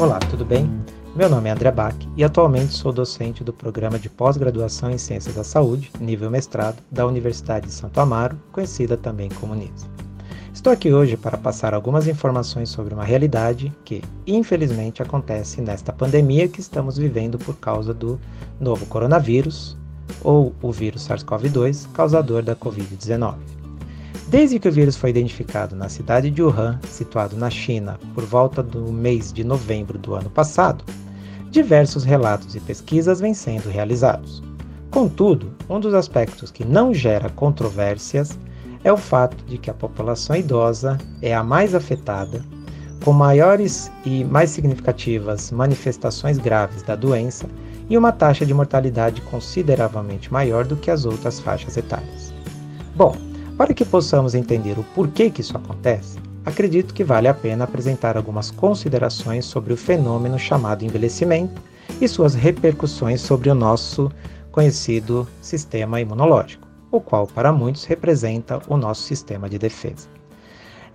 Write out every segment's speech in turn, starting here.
Olá, tudo bem? Meu nome é André Bach e atualmente sou docente do programa de pós-graduação em Ciências da Saúde, nível mestrado, da Universidade de Santo Amaro, conhecida também como NIS. Estou aqui hoje para passar algumas informações sobre uma realidade que, infelizmente, acontece nesta pandemia que estamos vivendo por causa do novo coronavírus, ou o vírus SARS-CoV-2, causador da Covid-19. Desde que o vírus foi identificado na cidade de Wuhan, situado na China, por volta do mês de novembro do ano passado, diversos relatos e pesquisas vêm sendo realizados. Contudo, um dos aspectos que não gera controvérsias é o fato de que a população idosa é a mais afetada, com maiores e mais significativas manifestações graves da doença e uma taxa de mortalidade consideravelmente maior do que as outras faixas etárias. Bom, para que possamos entender o porquê que isso acontece, acredito que vale a pena apresentar algumas considerações sobre o fenômeno chamado envelhecimento e suas repercussões sobre o nosso conhecido sistema imunológico, o qual para muitos representa o nosso sistema de defesa.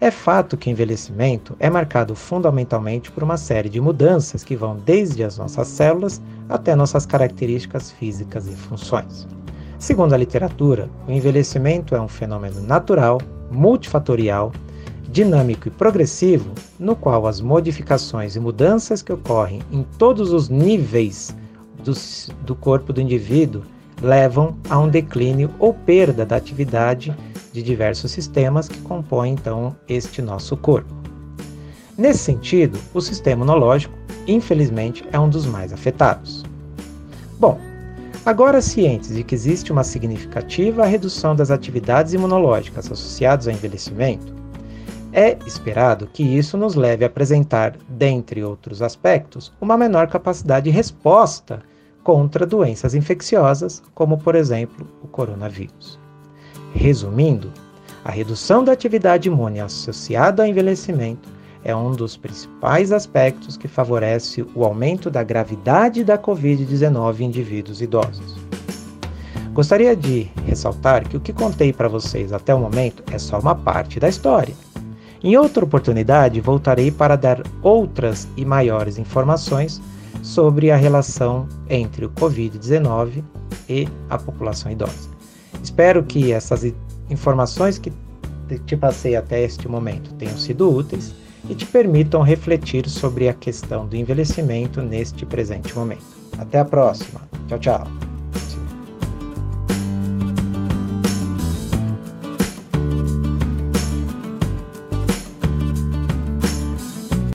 É fato que o envelhecimento é marcado fundamentalmente por uma série de mudanças que vão desde as nossas células até nossas características físicas e funções. Segundo a literatura, o envelhecimento é um fenômeno natural, multifatorial, dinâmico e progressivo, no qual as modificações e mudanças que ocorrem em todos os níveis do, do corpo do indivíduo levam a um declínio ou perda da atividade de diversos sistemas que compõem então este nosso corpo. Nesse sentido, o sistema imunológico, infelizmente, é um dos mais afetados. Bom, Agora, cientes de que existe uma significativa redução das atividades imunológicas associadas ao envelhecimento, é esperado que isso nos leve a apresentar, dentre outros aspectos, uma menor capacidade de resposta contra doenças infecciosas, como por exemplo o coronavírus. Resumindo, a redução da atividade imune associada ao envelhecimento é um dos principais aspectos que favorece o aumento da gravidade da Covid-19 em indivíduos idosos. Gostaria de ressaltar que o que contei para vocês até o momento é só uma parte da história. Em outra oportunidade, voltarei para dar outras e maiores informações sobre a relação entre o Covid-19 e a população idosa. Espero que essas informações que te passei até este momento tenham sido úteis e te permitam refletir sobre a questão do envelhecimento neste presente momento. Até a próxima. Tchau, tchau.